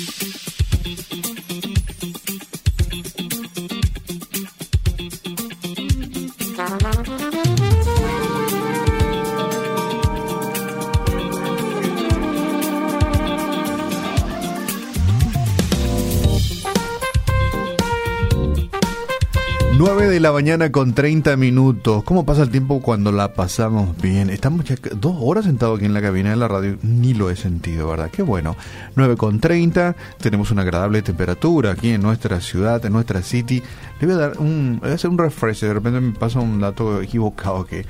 9 la mañana con 30 minutos. ¿Cómo pasa el tiempo cuando la pasamos bien? Estamos ya dos horas sentados aquí en la cabina de la radio. Ni lo he sentido, ¿verdad? Qué bueno. 9 con 30. Tenemos una agradable temperatura aquí en nuestra ciudad, en nuestra city. Le voy a dar un, voy a hacer un refresh. De repente me pasa un dato equivocado que,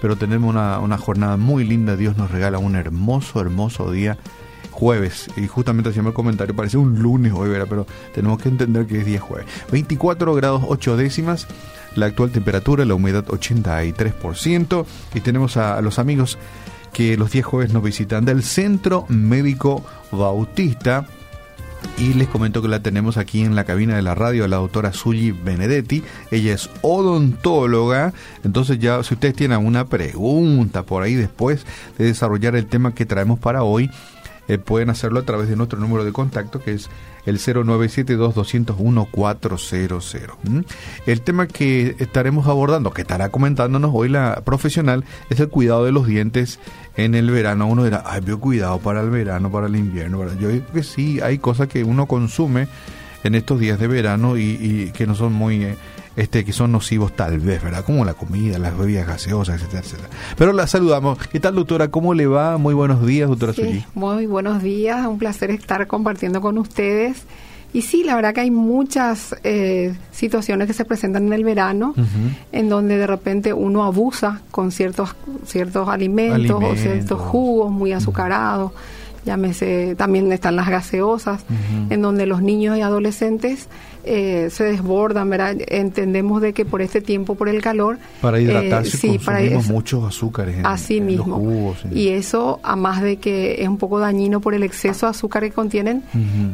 pero tenemos una, una jornada muy linda. Dios nos regala un hermoso, hermoso día jueves. Y justamente hacíamos el comentario, parece un lunes hoy, ¿verdad? pero tenemos que entender que es día jueves. 24 grados 8 décimas, la actual temperatura, la humedad 83%. Y tenemos a, los amigos que los días jueves nos visitan del Centro Médico Bautista. Y les comento que la tenemos aquí en la cabina de la radio, la doctora Sully Benedetti. Ella es odontóloga. Entonces ya si ustedes tienen alguna pregunta por ahí después de desarrollar el tema que traemos para hoy, eh, pueden hacerlo a través de nuestro número de contacto que es el 0972-201-400. El tema que estaremos abordando, que estará comentándonos hoy la profesional, es el cuidado de los dientes en el verano. Uno dirá, ay, veo cuidado para el verano, para el invierno. Yo digo que sí, hay cosas que uno consume en estos días de verano y, que no son muy... Eh, este, que son nocivos tal vez, ¿verdad? Como la comida, las bebidas gaseosas, etcétera, etcétera. Pero la saludamos. ¿Qué tal, doctora? ¿Cómo le va? Muy buenos días, doctora sí, Muy buenos días, un placer estar compartiendo con ustedes. Y sí, la verdad que hay muchas eh, situaciones que se presentan en el verano, en donde de repente uno abusa con ciertos, ciertos alimentos, o ciertos jugos muy azucarados llámese, también están las gaseosas, en donde los niños y adolescentes eh, se desbordan, ¿verdad? Entendemos de que por este tiempo, por el calor... Para hidratarse eh, consumimos muchos azúcares en, así mismo. los jugos. Y eso, a más de que es un poco dañino por el exceso de azúcar que contienen,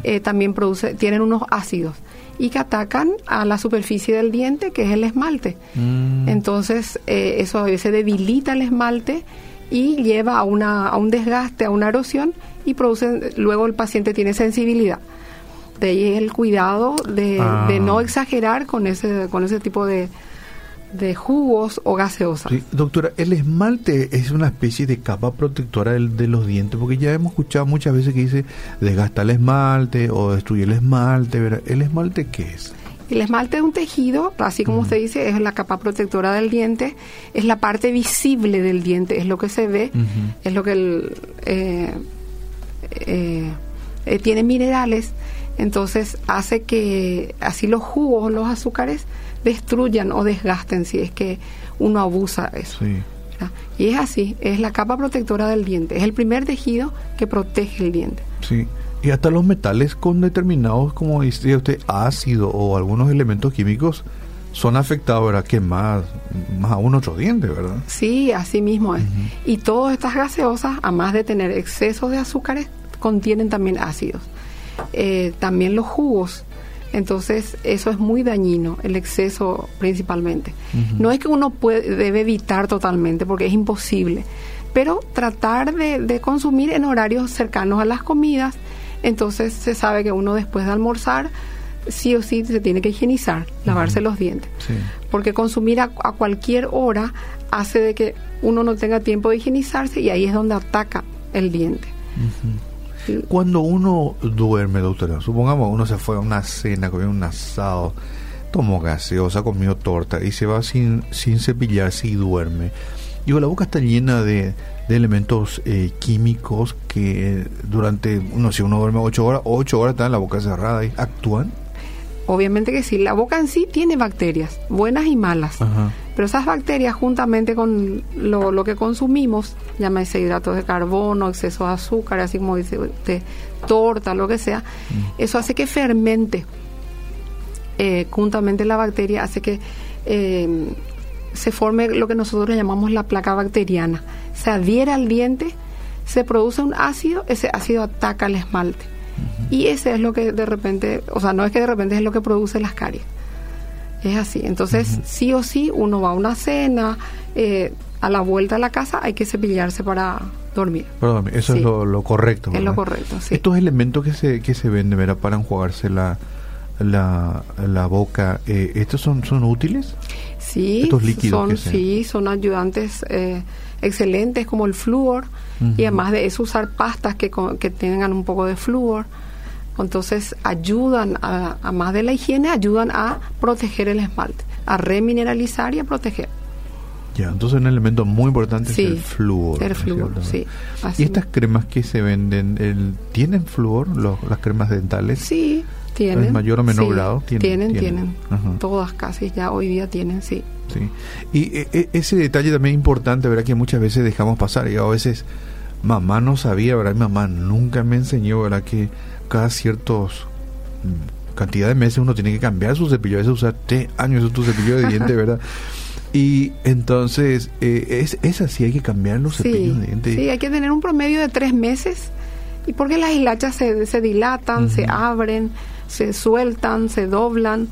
eh, también produce, tienen unos ácidos y que atacan a la superficie del diente, que es el esmalte. Mm. Entonces, eso a veces debilita el esmalte y lleva a, una, a un desgaste, a una erosión y produce, luego el paciente tiene sensibilidad. De ahí es el cuidado de, no ah. exagerar con ese, con ese tipo de, de jugos o gaseosas. doctora, el esmalte es una especie de capa protectora de, de, los dientes, porque ya hemos escuchado muchas veces que dice desgasta el esmalte o destruye el esmalte. ¿El esmalte qué es? El esmalte es un tejido, así como usted dice, es la capa protectora del diente, es la parte visible del diente, es lo que se ve, es lo que el, eh, eh, eh, tiene minerales, entonces hace que así los jugos, los azúcares, destruyan o desgasten si es que uno abusa de eso. Y es así, es la capa protectora del diente, es el primer tejido que protege el diente. Sí. Y hasta los metales con determinados, como dice usted, ácido o algunos elementos químicos son afectados, ¿verdad? Que más, más aún otro diente, ¿verdad? Sí, así mismo es. Y todas estas gaseosas, a más de tener exceso de azúcares, contienen también ácidos. Eh, también los jugos. Entonces, eso es muy dañino, el exceso principalmente. No es que uno puede, debe evitar totalmente, porque es imposible, pero tratar de, de consumir en horarios cercanos a las comidas, entonces se sabe que uno después de almorzar sí o sí se tiene que higienizar, lavarse los dientes. Porque consumir a, cualquier hora hace de que uno no tenga tiempo de higienizarse y ahí es donde ataca el diente. Cuando uno duerme, doctora, supongamos uno se fue a una cena, comió un asado, tomó gaseosa, comió torta y se va sin, sin cepillarse y duerme. Digo, la boca está llena de, de elementos eh, químicos que durante, no sé, uno duerme ocho horas, ocho horas está en la boca cerrada y actúan. Obviamente que sí, la boca en sí tiene bacterias, buenas y malas. Pero esas bacterias, juntamente con lo, lo que consumimos, llámese hidratos de carbono, exceso de azúcar, así como dice usted, torta, lo que sea, mm. eso hace que fermente. Eh, juntamente la bacteria hace que eh, se forme lo que nosotros llamamos la placa bacteriana. Se adhiere al diente, se produce un ácido, ese ácido ataca el esmalte. Y ese es lo que de repente, o sea, no es que de repente es lo que produce las caries. Es así. Entonces, sí o sí, uno va a una cena, eh, a la vuelta a la casa hay que cepillarse para, dormir. Eso es lo, correcto. Es lo correcto, sí. Estos elementos que se, que se venden, ¿verdad? Para enjuagarse la, la, la boca, eh, ¿estos son, son útiles? Sí, Estos líquidos son, sí, son ayudantes eh, excelentes como el flúor y además de eso usar pastas que, que tengan un poco de flúor. Entonces ayudan, a, a más de la higiene, ayudan a proteger el esmalte, a remineralizar y a proteger. Ya, entonces un elemento muy importante es el flúor. El flúor, sí. ¿Y estas cremas que se venden, el, tienen flúor, las cremas dentales? Sí, tienen. ¿En mayor o menor grado? Tienen, tienen. Todas casi ya hoy día tienen, sí. Sí. Y e, ese detalle también es importante, ¿verdad? Que muchas veces dejamos pasar y a veces mamá no sabía, ¿verdad? Mi mamá nunca me enseñó, ¿verdad? Que cada ciertos mm, cantidad de meses uno tiene que cambiar su cepillo, a veces usar tres años tu cepillo de dientes, ¿verdad? Y entonces, eh, es, es así, hay que cambiar los cepillos de dientes. Sí, hay que tener un promedio de tres meses. Y porque las hilachas se, se dilatan, se abren, se sueltan, se doblan.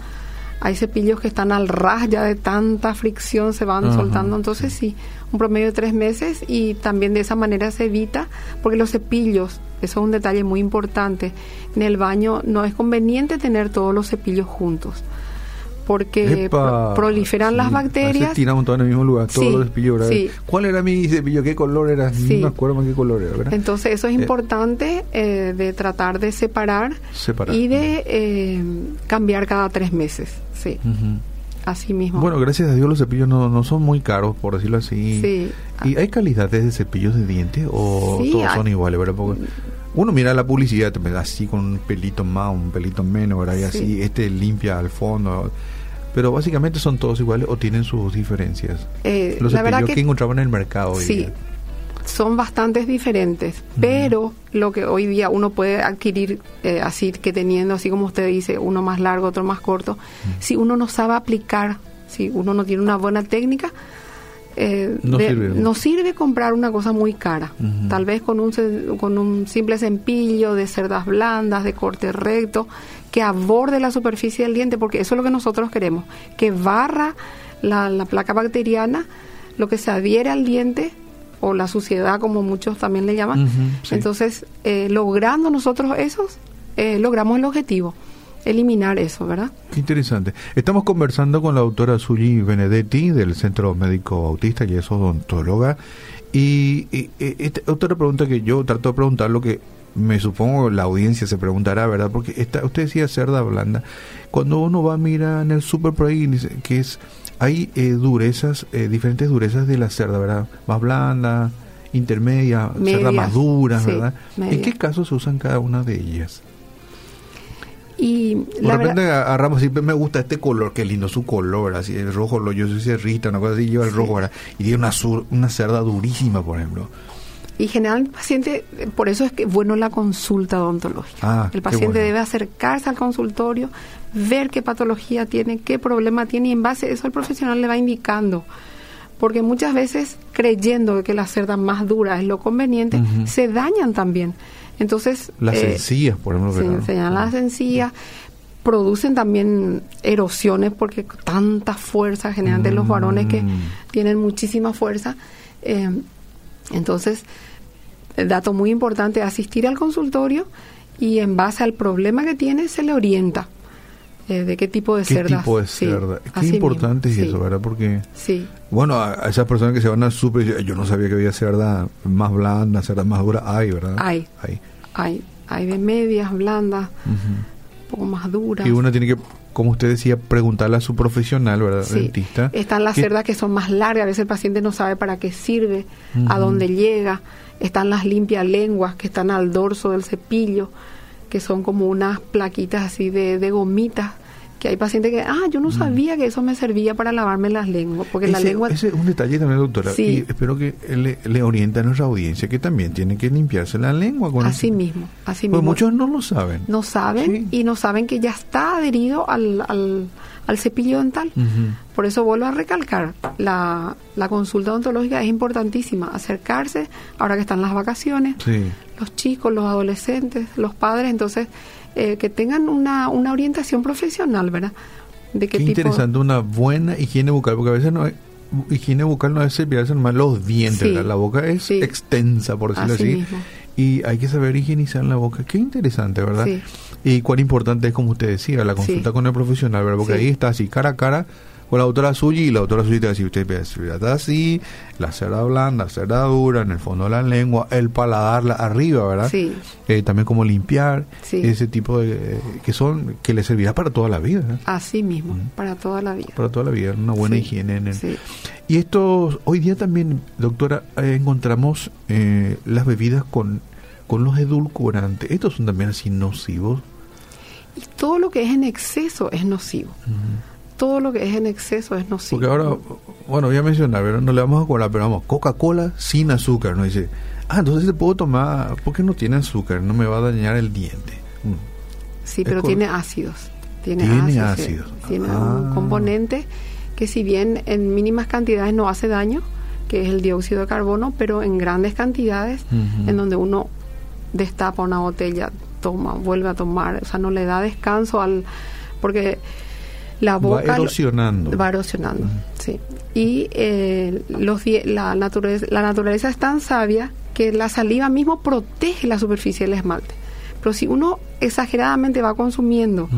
Hay cepillos que están al ras ya de tanta fricción, se van soltando. Entonces, sí, un promedio de tres meses y también de esa manera se evita, porque los cepillos, eso es un detalle muy importante, en el baño no es conveniente tener todos los cepillos juntos porque proliferan las bacterias. tiramos todos en el mismo lugar, todos los cepillos. ¿Cuál era mi cepillo? ¿Qué color era? No me acuerdo más qué color era. ¿verdad? Entonces eso es eh, importante eh, de tratar de separar, y de eh, cambiar cada tres meses. Sí. Así mismo. Bueno, gracias a Dios los cepillos no, no son muy caros, por decirlo así. Sí. ¿Y hay calidades de cepillos de dientes o todos son iguales? ¿verdad? Porque uno mira la publicidad, te da así con un pelito más, un pelito menos, ¿verdad? Y así, este limpia al fondo pero básicamente son todos iguales o tienen sus diferencias. Eh, Los cepillos que, que, encontraban en el mercado hoy sí, son bastantes diferentes, pero lo que hoy día uno puede adquirir eh, así que teniendo, así como usted dice, uno más largo, otro más corto, si uno no sabe aplicar, si uno no tiene una buena técnica, eh, no, sirve. comprar una cosa muy cara. Tal vez con un, con un simple cepillo de cerdas blandas, de corte recto, que aborde la superficie del diente, porque eso es lo que nosotros queremos, que barra la, placa bacteriana, lo que se adhiere al diente o la suciedad, como muchos también le llaman. Entonces, eh, logrando nosotros esos, eh, logramos el objetivo eliminar eso, ¿verdad? Qué interesante. Estamos conversando con la doctora Suyi Benedetti del Centro Médico Autista y es odontóloga. Y, otra pregunta que yo trato de preguntar, lo que me supongo la audiencia se preguntará, ¿verdad? Porque esta, usted decía cerda blanda. Cuando uno va a mirar en el super por ahí, que es, hay eh, durezas, eh, diferentes durezas de la cerda, ¿verdad? Más blanda, intermedia, cerda más dura, ¿verdad? ¿En qué casos se usan cada una de ellas? Y de repente agarramos siempre me gusta este color, qué lindo su color, así el rojo, lo, yo soy cerrita, una cosa así, lleva el rojo, ¿verdad? Y tiene una, una cerda durísima, por ejemplo. Y general el paciente, por eso es que bueno la consulta odontológica. Ah, el paciente debe acercarse al consultorio, ver qué patología tiene, qué problema tiene y en base a eso el profesional le va indicando. Porque muchas veces creyendo que la cerda más dura es lo conveniente, se dañan también. Entonces... Las eh, encías, por ejemplo. Se enseñan las encías, producen también erosiones porque tanta fuerza, generalmente los varones que mm. tienen muchísima fuerza. Eh, entonces, el dato muy importante asistir al consultorio y en base al problema que tiene se le orienta. Eh, de qué tipo de ¿Qué tipo de cerda? qué importante es eso, ¿verdad? Porque, sí. bueno, a, esas personas que se van al súper, yo no sabía que había cerda más blanda, cerda más dura, hay, ¿verdad? Hay. Hay. Hay, hay de medias, blandas, un poco más duras. Y uno tiene que, como usted decía, preguntarle a su profesional, ¿verdad? Dentista. Están las cerdas que son más largas, a veces el paciente no sabe para qué sirve, a dónde llega. Están las limpias lenguas que están al dorso del cepillo que son como unas plaquitas así de, de gomitas que hay pacientes que, ah, yo no mm. sabía que eso me servía para lavarme las lenguas, porque la lengua... Ese es un detalle también, doctora, y espero que le, le oriente a nuestra audiencia que también tiene que limpiarse la lengua. Con así mismo, así pues mismo. muchos no lo saben. No saben y no saben que ya está adherido al, al, al cepillo dental. Por eso vuelvo a recalcar, la, la consulta odontológica es importantísima, acercarse ahora que están las vacaciones, los chicos, los adolescentes, los padres, entonces eh, que tengan una, orientación profesional, ¿verdad? De qué, interesante, una buena higiene bucal, porque a veces no higiene bucal no es cepillarse más los dientes. La boca es Sí. extensa, por decirlo Así así. mismo. Y hay que saber higienizar la boca. Qué interesante, ¿verdad? Sí. Y cuán importante es, como usted decía, la consulta con el profesional, ¿verdad? Porque ahí está así, cara a cara, con la doctora suya y la doctora suya te va a decir, usted ve, está así, la cerda blanda, la cerda dura, en el fondo de la lengua, el paladar la, arriba, ¿verdad? Sí. Eh, también como limpiar, Sí. ese tipo de... eh, que son, que le servirá para toda la vida, ¿eh? Así mismo, para toda la vida. Para toda la vida, una buena Sí. higiene en el... Sí. Y esto, hoy día también, doctora, eh, encontramos eh, las bebidas con, con los edulcorantes. ¿Estos son también así nocivos? Y todo lo que es en exceso es nocivo. Todo lo que es en exceso es nocivo. Porque ahora, bueno, voy a mencionar, ¿verdad? no le vamos a cobrar, pero vamos, Coca-Cola sin azúcar, ¿no? Dice, ah, entonces se puedo tomar, porque no tiene azúcar, no me va a dañar el diente. Mm. Sí, Es pero tiene ácidos. Tiene, Tiene ácidos. Tiene Ah. un componente que si bien en mínimas cantidades no hace daño, que es el dióxido de carbono, pero en grandes cantidades, en donde uno destapa una botella, toma, vuelve a tomar, o sea, no le da descanso al... porque la Va boca... lo- erosionando. Va erosionando, sí. Y eh, los, die- la, naturaleza, la naturaleza es tan sabia que la saliva mismo protege la superficie del esmalte. Pero si uno exageradamente va consumiendo,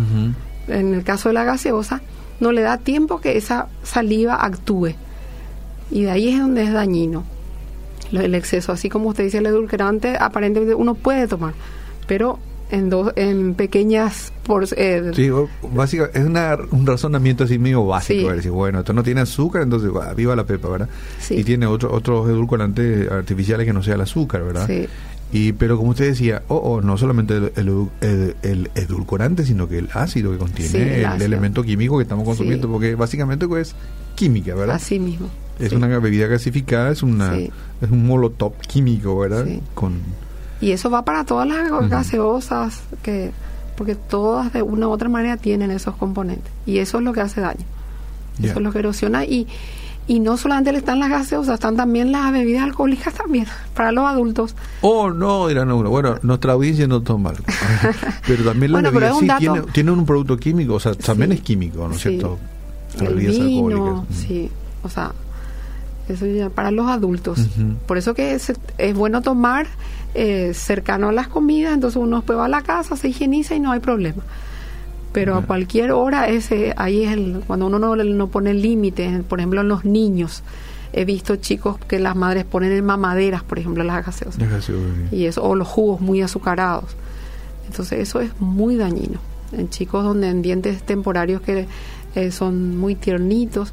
en el caso de la gaseosa, no le da tiempo que esa saliva actúe. Y de ahí es donde es dañino el exceso. Así como usted dice, el edulcorante aparentemente uno puede tomar, pero en, dos, en pequeñas... Por, eh, Sí, básica, es una, un razonamiento así medio básico. Decir, bueno, esto no tiene azúcar, entonces va, viva la pepa, ¿verdad? Sí. Y tiene otro, otros edulcorantes artificiales que no sea el azúcar, ¿verdad? Sí. Y, pero como usted decía, oh, oh, no solamente el, el, edu- el- el edulcorante, sino que el ácido que contiene, Sí, el elemento químico que estamos consumiendo, Sí. porque básicamente pues, es química, ¿verdad? Así mismo. Es sí. una bebida gasificada, es una es un molotov químico, ¿verdad? Sí. Con Y eso va para todas las gaseosas, que porque todas de una u otra manera tienen esos componentes. Y eso es lo que hace daño. Eso es lo que erosiona. Y, y no solamente están las gaseosas, están también las bebidas alcohólicas también, para los adultos. Oh, no, dirán uno. Bueno, nuestra audiencia no toma algo. pero también la Bueno, bebida sí tiene, tiene un producto químico, o sea, también Sí. es químico, ¿no es Sí. cierto? Las bebidas alcohólicas. Sí. O sea, eso ya para los adultos. Por eso que es, es bueno tomar eh, cercano a las comidas, entonces uno después va a la casa, se higieniza y no hay problema. Pero a cualquier hora, ese ahí es el, cuando uno no, no pone límites, por ejemplo en los niños. He visto chicos que las madres ponen en mamaderas, por ejemplo, las gaseosas. Casi, ok. Y eso, o los jugos muy azucarados. Entonces eso es muy dañino. En chicos donde en dientes temporarios que eh, son muy tiernitos.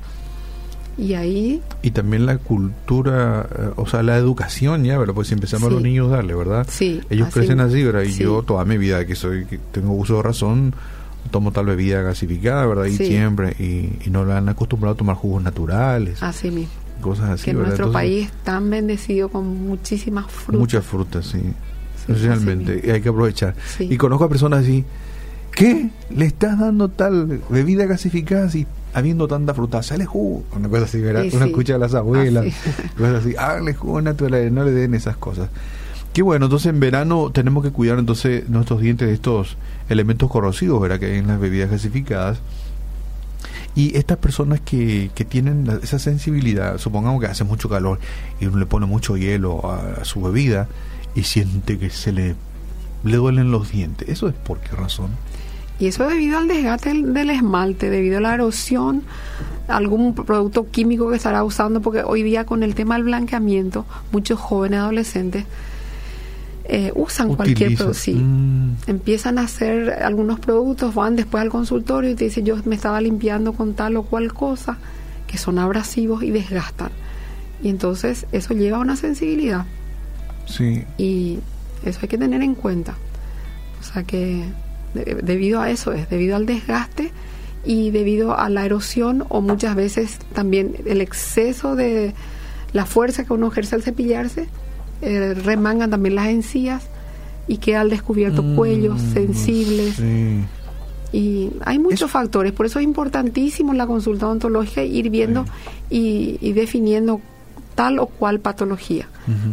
Y ahí Y también la cultura, eh, o sea, la educación ya, ¿verdad? Pues si empezamos a los Sí. niños darle, ¿verdad? Sí, Ellos así crecen así, ¿verdad? Y Sí. yo toda mi vida que soy, que tengo uso de razón, tomo tal bebida gasificada, ¿verdad? Y Sí. siempre, y, y no le han acostumbrado a tomar jugos naturales, así mismo. cosas así, que ¿verdad? nuestro Entonces, país es tan bendecido con muchísimas frutas. Muchas frutas, sí. Sí, Realmente, y hay que aprovechar. Sí. Y conozco a personas así, ¿qué? ¿Le estás dando tal bebida gasificada si habiendo tanta fruta? Sale jugo. Una cosa así, ¿verdad? Sí, Uno sí. escucha a las abuelas, Así. cosas así, háganle jugo natural, no le den esas cosas. Qué bueno, entonces en verano tenemos que cuidar entonces nuestros dientes de estos elementos corrosivos, ¿verdad? Que hay en las bebidas gasificadas. Y estas personas que, que tienen la- esa sensibilidad, supongamos que hace mucho calor y uno le pone mucho hielo a, a su bebida y siente que se le, le duelen los dientes. ¿Eso es por qué razón? Y eso es debido al desgaste del, del esmalte, debido a la erosión, algún producto químico que estará usando, porque hoy día con el tema del blanqueamiento, muchos jóvenes adolescentes eh, usan cualquier producto. Sí. Mm, Empiezan a hacer algunos productos, van después al consultorio y te dicen, yo me estaba limpiando con tal o cual cosa, que son abrasivos y desgastan. Y entonces eso lleva a una sensibilidad sí. y eso hay que tener en cuenta. O sea que de- debido a eso es, debido al desgaste y debido a la erosión o muchas veces también el exceso de la fuerza que uno ejerce al cepillarse, eh, remangan también las encías y queda al descubierto cuellos Mm, sensibles Sí. y hay muchos factores, por eso es importantísimo la consulta odontológica ir viendo y, y definiendo tal o cual patología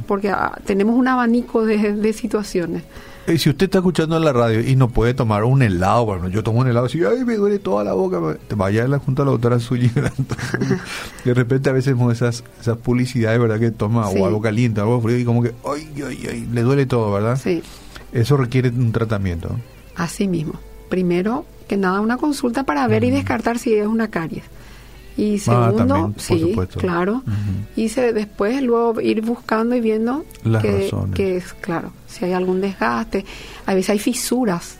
porque ah, tenemos un abanico de, de situaciones. Y si usted está escuchando en la radio y no puede tomar un helado, bueno, yo tomo un helado y ay, me duele toda la boca, te vaya a la junta a la doctora suya. de repente a veces esas, esas publicidades, ¿verdad? Que toma o algo caliente, algo frío y como que, ay, ay, ay, le duele todo, ¿verdad? Sí. Eso requiere un tratamiento. Así mismo. Primero que nada, una consulta para ver y descartar si es una caries. Y Ah, segundo, también, sí, supuesto. claro. Y se, después luego ir buscando y viendo Las que, razones. que es, claro, si hay algún desgaste. A veces hay fisuras,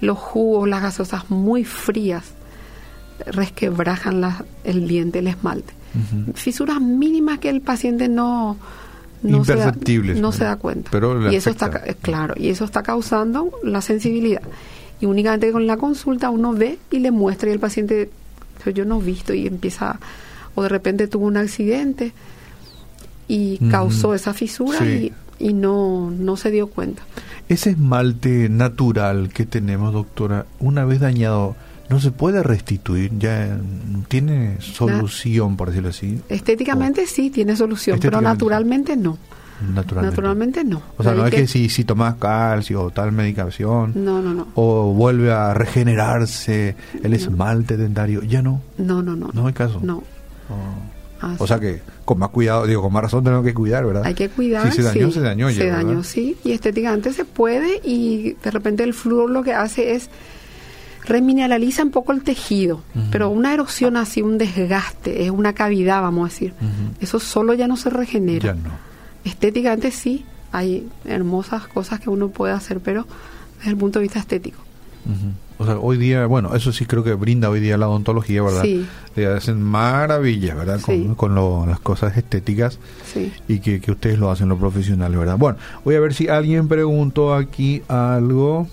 los jugos, las gasosas muy frías resquebrajan la- el diente, el esmalte. Fisuras mínimas que el paciente no no se, da, Imperceptibles, no ¿no? se da cuenta. Pero y eso está, afecta. eh, claro, y eso está causando la sensibilidad. Y únicamente con la consulta uno ve y le muestra y el paciente, "Pero yo no he visto y empieza, o de repente tuvo un accidente y causó esa fisura Sí. y, y no, no se dio cuenta. Ese esmalte natural que tenemos, doctora, una vez dañado, ¿no se puede restituir? ¿Ya tiene solución, por decirlo así? Estéticamente sí tiene solución, pero naturalmente no. Naturalmente. Naturalmente no. O sea, no es que, si, si tomas calcio o tal medicación, No, no, no. o vuelve a regenerarse el esmalte dentario, ya no. No, no, no. No hay caso. No. Oh. O sea que con más cuidado, digo, con más razón tenemos que cuidar, ¿verdad? Hay que cuidar. Si se dañó, sí. se dañó ya, Se ¿verdad? dañó, sí. Y estéticamente se puede y de repente el flúor lo que hace es remineraliza un poco el tejido, pero una erosión así, un desgaste, es una cavidad, vamos a decir. Eso solo ya no se regenera. Ya no. Estéticamente sí, hay hermosas cosas que uno puede hacer, pero desde el punto de vista estético. O sea, hoy día, bueno, eso sí creo que brinda hoy día la odontología, ¿verdad? Sí. Le hacen maravillas, ¿verdad? Con, Sí. con lo- las cosas estéticas Sí. y que, que ustedes lo hacen los profesionales, ¿verdad? Bueno, voy a ver si alguien preguntó aquí algo.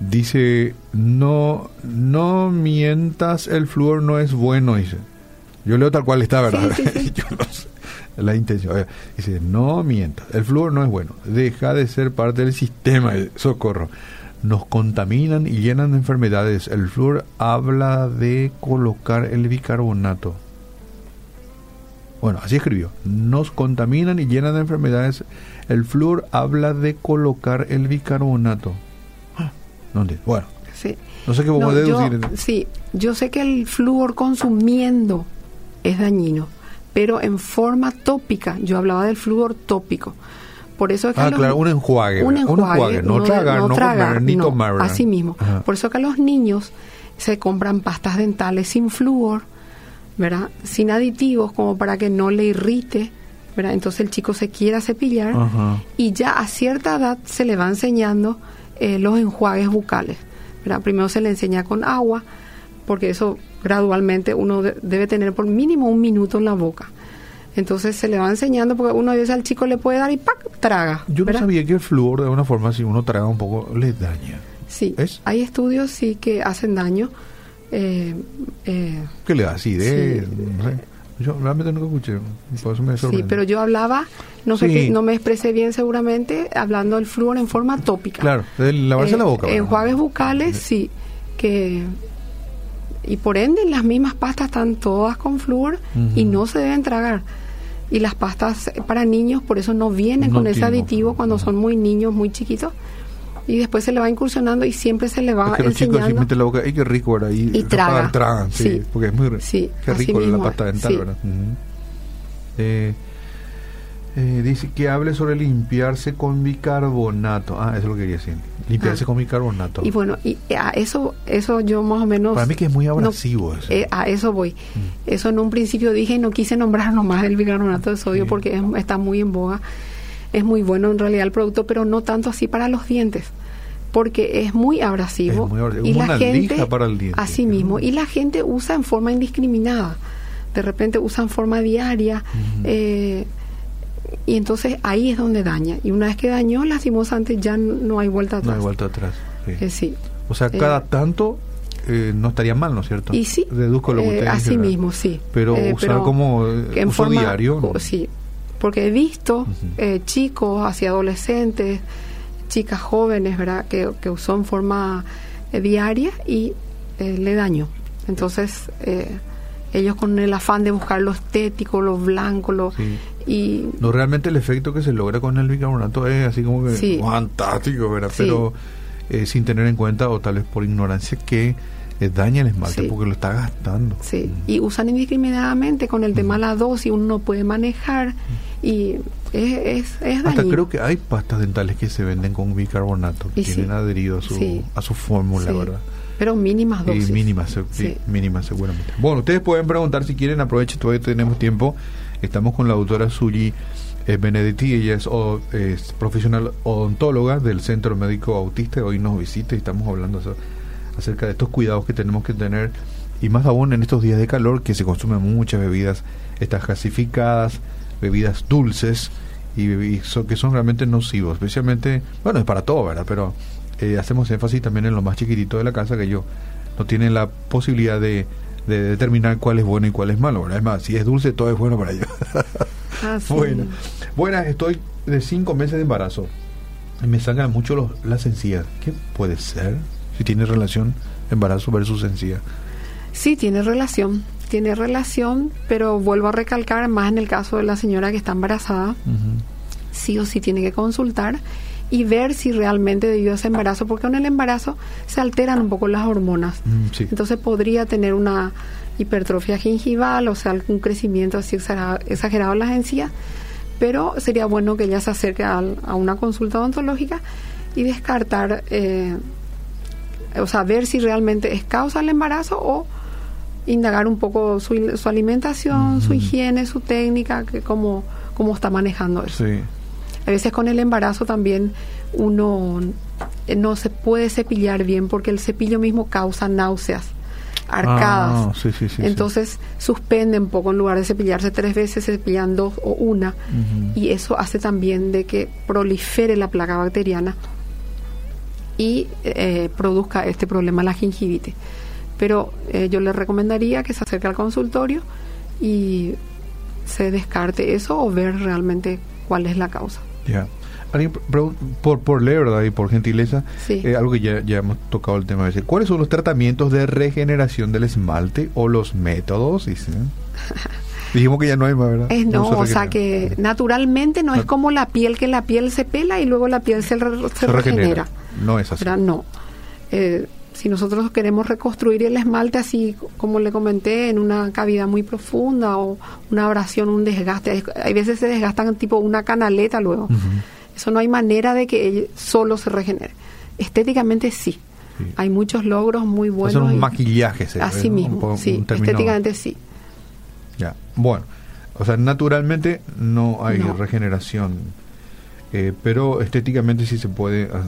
Dice, no, no mientas, el flúor no es bueno, dice. Yo leo tal cual está, ¿verdad? Sí. Yo no sé la intención. Oiga, Dice, no mientas, el flúor no es bueno. Deja de ser parte del sistema, eh, socorro. Nos contaminan y llenan de enfermedades. El flúor habla de colocar el bicarbonato. Bueno, así escribió. Nos contaminan y llenan de enfermedades. El flúor habla de colocar el bicarbonato. Ah, No entiendo. Bueno, Sí. no sé qué No, yo- deducir. sí, yo sé que el flúor consumiendo es dañino, pero en forma tópica, yo hablaba del flúor tópico. Por eso es que Ah, los- claro, un enjuague. un ¿verdad? enjuague, no de- tragar, no, comer, ni no, tomar. Así mismo. Ajá. Por eso que a los niños se compran pastas dentales sin flúor, ¿verdad? Sin aditivos como para que no le irrite, ¿verdad? Entonces el chico se quiera cepillar Ajá. y ya a cierta edad se le va enseñando eh, los enjuagues bucales. ¿verdad? Primero se le enseña con agua, porque eso gradualmente uno de- debe tener por mínimo un minuto en la boca. Entonces se le va enseñando porque uno veces al chico le puede dar y ¡pac! traga. Yo no sabía que el flúor, de alguna forma, si uno traga un poco, le daña. Sí, ¿Es? hay estudios sí que hacen daño. eh, eh, ¿Qué le da? Acidez, Sí. no sé. Yo realmente nunca escuché, por eso me sí, pero yo hablaba, no sé Sí. no me expresé bien seguramente, hablando del flúor en forma tópica. Claro, de lavarse Eh, la boca. ¿verdad? Enjuagues bucales, sí, que y por ende las mismas pastas están todas con flúor y Ujú. no se deben tragar. Y las pastas para niños por eso no vienen No con ese aditivo cuando son muy niños, muy chiquitos. Y después se le va incursionando y siempre se le va Es que los chicos así enseñando. meten la boca, ¡ay, qué rico! ¿verdad? Y, Y traga. tragan, sí, Sí. porque es muy rico. Sí, Qué rico la pasta dental, sí. ¿verdad? Ujú. Eh, eh, dice que hable sobre limpiarse con bicarbonato. Ah, eso es lo que quería decir. Limpiarse Ah. con bicarbonato. Y bueno, y a eso eso yo más o menos Para mí que es muy no- abrasivo eso. eh, a eso voy. Eso en un principio dije y no quise nombrar nomás el bicarbonato de sodio Sí. porque es- está muy en boga. Es muy bueno en realidad el producto, pero no tanto así para los dientes. Porque es muy abrasivo. Es muy abrasivo, y como la gente, para el diente. Así mismo. Y la gente usa en forma indiscriminada. De repente usa en forma diaria. eh, y entonces ahí es donde daña. Y una vez que dañó, lastimosamente ya no hay vuelta no atrás. hay vuelta atrás. sí. Eh, sí. O sea, Eh, cada tanto eh, no estaría mal, ¿no es cierto? Y sí, Deduzco lo que eh, usted así mismo, sí. Pero Eh, usar pero como eh, en uso forma- diario. ¿no? Sí, porque he visto eh, chicos, hacia adolescentes, chicas jóvenes, ¿verdad? Que, que usó en forma eh, diaria y eh, le dañó. Entonces, eh, ellos con el afán de buscar lo estético, lo blanco, lo... Y, no, realmente el efecto que se logra con el bicarbonato es así como que fantástico, ¿verdad? Pero eh, sin tener en cuenta, o tal vez por ignorancia, que eh, daña el esmalte porque lo está gastando. Sí, mm. y usan indiscriminadamente con el tema de la dosis, uno no puede manejar y es, es, Hasta creo que hay pastas dentales que se venden con bicarbonato, que tienen adherido a su, a su fórmula, ¿verdad? Pero mínimas dosis. Y mínimas, sí. mínimas seguramente. Bueno, ustedes pueden preguntar si quieren, aprovechen, todavía tenemos tiempo. Estamos con la doctora Suyi eh, Benedetti, ella es, es, profesional odontóloga del Centro Médico Autista, hoy nos visita y estamos hablando acerca de estos cuidados que tenemos que tener y más aún en estos días de calor que se consumen muchas bebidas, estas gasificadas, bebidas dulces y, que son realmente nocivos, especialmente, bueno, es para todo, ¿verdad? Pero eh, hacemos énfasis también en lo más chiquitito de la casa que ellos no tienen la posibilidad de, determinar cuál es bueno y cuál es malo, ¿verdad? Es más, si es dulce, todo es bueno para ellos. Ah, bueno, buenas, estoy de cinco meses de embarazo y me sacan mucho los, las encías. ¿Qué puede ser? Si tiene relación embarazo versus encía. Sí, tiene relación tiene relación, pero vuelvo a recalcar más en el caso de la señora que está embarazada, sí o sí tiene que consultar y ver si realmente debido a ese embarazo, porque con el embarazo se alteran un poco las hormonas. Mm, Entonces podría tener una hipertrofia gingival, o sea, algún crecimiento así exagerado en las encías, pero sería bueno que ella se acerque a, una consulta odontológica y descartar, eh, o sea, ver si realmente es causa del embarazo o indagar un poco su, su alimentación, su higiene, su técnica, que cómo, cómo está manejando eso. A veces con el embarazo también uno no se puede cepillar bien porque el cepillo mismo causa náuseas arcadas. Ah, Entonces suspende un poco en lugar de cepillarse tres veces, se cepillan dos o una. Y eso hace también de que prolifere la placa bacteriana y eh, produzca este problema, la gingivitis pero eh, yo le recomendaría que se acerque al consultorio y se descarte eso o ver realmente cuál es la causa. Ya. Por, por ¿verdad? Y por gentileza, eh, algo que ya, ya hemos tocado el tema. De ¿Cuáles son los tratamientos de regeneración del esmalte o los métodos? Dijimos que ya no hay más, ¿verdad? no, o sea que naturalmente no, es como la piel, que la piel se pela y luego la piel se, se, regenera. No es así. No. Eh, si nosotros queremos reconstruir el esmalte así como le comenté en una cavidad muy profunda o una abrasión, un desgaste, hay veces se desgastan tipo una canaleta luego. Eso no hay manera de que solo se regenere. Estéticamente sí. Hay muchos logros muy buenos. Son un maquillaje, Así mismo, sí. Estéticamente sí. Ya, bueno. O sea, naturalmente no hay regeneración, eh, pero estéticamente sí se puede, ah,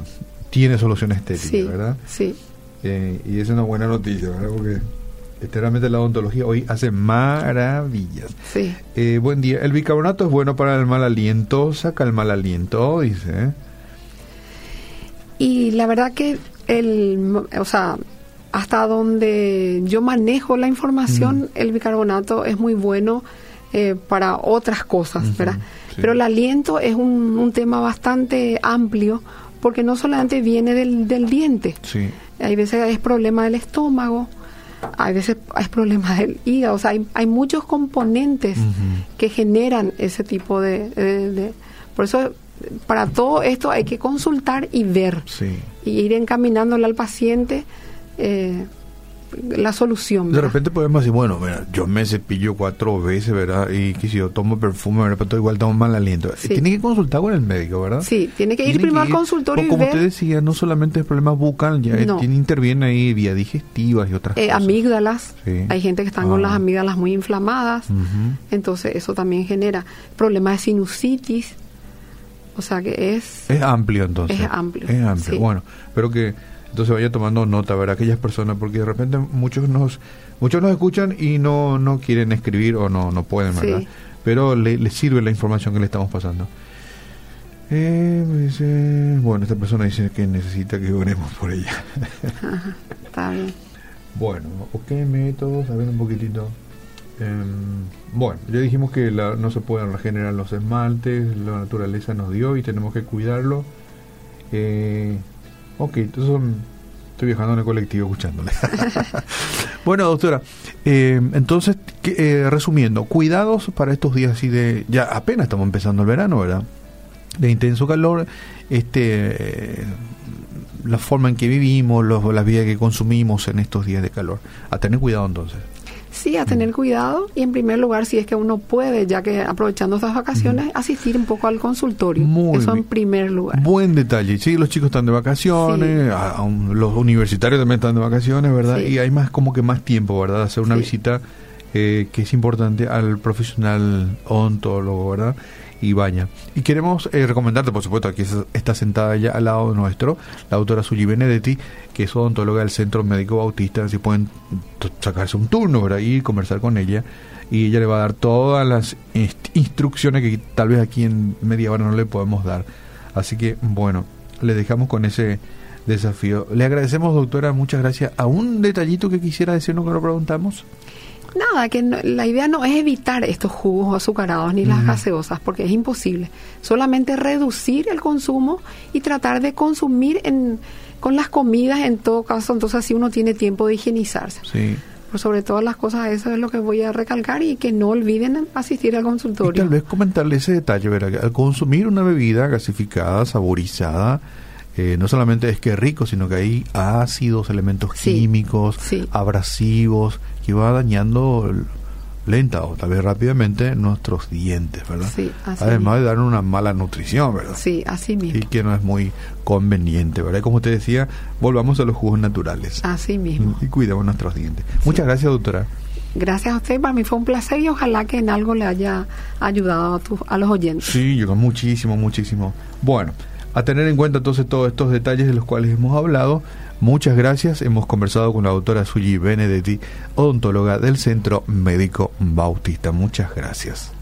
tiene solución estética, ¿verdad? Sí. Eh, y es una buena noticia, ¿verdad? Porque realmente la odontología hoy hace maravillas. Sí. Eh, buen día. El bicarbonato es bueno para el mal aliento, saca el mal aliento, dice. ¿eh? Y la verdad que el, o sea, hasta donde yo manejo la información, mm. el bicarbonato es muy bueno para otras cosas, ¿verdad? Pero el aliento es un, un, tema bastante amplio porque no solamente viene del, del diente. Sí hay veces es problema del estómago, hay veces hay problemas del hígado, o sea, hay, hay muchos componentes que generan ese tipo de, Por eso, para todo esto hay que consultar y ver, y ir encaminándole al paciente. Eh, la solución. De repente podemos decir, bueno, mira, yo me cepillo cuatro veces, ¿verdad? Y que si yo tomo perfume, ¿verdad? Pero igual tomo mal aliento. Tiene que consultar con el médico, ¿verdad? Sí, tiene que ir primero al consultorio y Como usted decía, no solamente es problema bucal, ya tiene, interviene ahí vía digestivas y otras eh, cosas. Amígdalas. Hay gente que están con las ah. amígdalas muy inflamadas. Entonces, eso también genera problemas de sinusitis. O sea que es... Es amplio entonces. Es amplio. Es amplio. Bueno, pero que entonces vaya tomando nota, ver aquellas personas, porque de repente muchos nos muchos nos escuchan y no, no quieren escribir o no, no pueden, ¿verdad? Pero les le sirve la información que le estamos pasando. Eh, bueno, esta persona dice que necesita que oremos por ella. está bien. Bueno, ok, métodos, a ver un poquitito. Em, bueno, ya dijimos que no se pueden regenerar los esmaltes, la naturaleza nos dio y tenemos que cuidarlo. Eh, Ok, entonces son Estoy viajando en el colectivo escuchándole. bueno, doctora, eh, entonces, eh, resumiendo, cuidados para estos días así de... Ya apenas estamos empezando el verano, ¿verdad? De intenso calor, este la forma en que vivimos, los, la vida que consumimos en estos días de calor. A tener cuidado entonces. Sí, a tener cuidado y en primer lugar, si es que uno puede, ya que aprovechando estas vacaciones, asistir un poco al consultorio. Eso en primer lugar. Buen detalle. Sí, los chicos están de vacaciones, los universitarios también están de vacaciones, ¿verdad? Y hay más como que más tiempo, ¿verdad? Hacer una visita eh, que es importante al profesional odontólogo, ¿verdad? Y baña. Y queremos eh, recomendarte, por supuesto, aquí está sentada ya al lado nuestro, la doctora Suyi Benedetti, que es odontóloga del Centro Médico Bautista, si pueden sacarse un turno, ¿verdad? Y conversar con ella. Y ella le va a dar todas las instrucciones que tal vez aquí en media hora no le podemos dar. Así que, bueno, le dejamos con ese desafío. Le agradecemos, doctora, muchas gracias. ¿A un detallito que quisiera decirnos que lo preguntamos? Nada, que la idea no es evitar estos jugos azucarados ni las gaseosas, porque es imposible. Solamente reducir el consumo y tratar de consumir en, con las comidas en todo caso, entonces así uno tiene tiempo de higienizarse. Sí. Por sobre todas las cosas, eso es lo que voy a recalcar y que no olviden asistir al consultorio. Y tal vez comentarle ese detalle, ¿verdad? Al consumir una bebida gasificada, saborizada, eh, no solamente es que es rico, sino que hay ácidos, elementos químicos, abrasivos, que va dañando lenta o tal vez rápidamente nuestros dientes, ¿verdad? Sí, Además de dar una mala nutrición, ¿verdad? Sí, así mismo. Y que no es muy conveniente, ¿verdad? Como te decía, volvamos a los jugos naturales. Así mismo. Y cuidemos nuestros dientes. Muchas gracias, doctora. Gracias a usted, para mí fue un placer y ojalá que en algo le haya ayudado a, a los oyentes. Sí, yo muchísimo, muchísimo. Bueno, a tener en cuenta entonces todos estos detalles de los cuales hemos hablado. Muchas gracias. Hemos conversado con la doctora Suyi Benedetti, odontóloga del Centro Médico Bautista. Muchas gracias.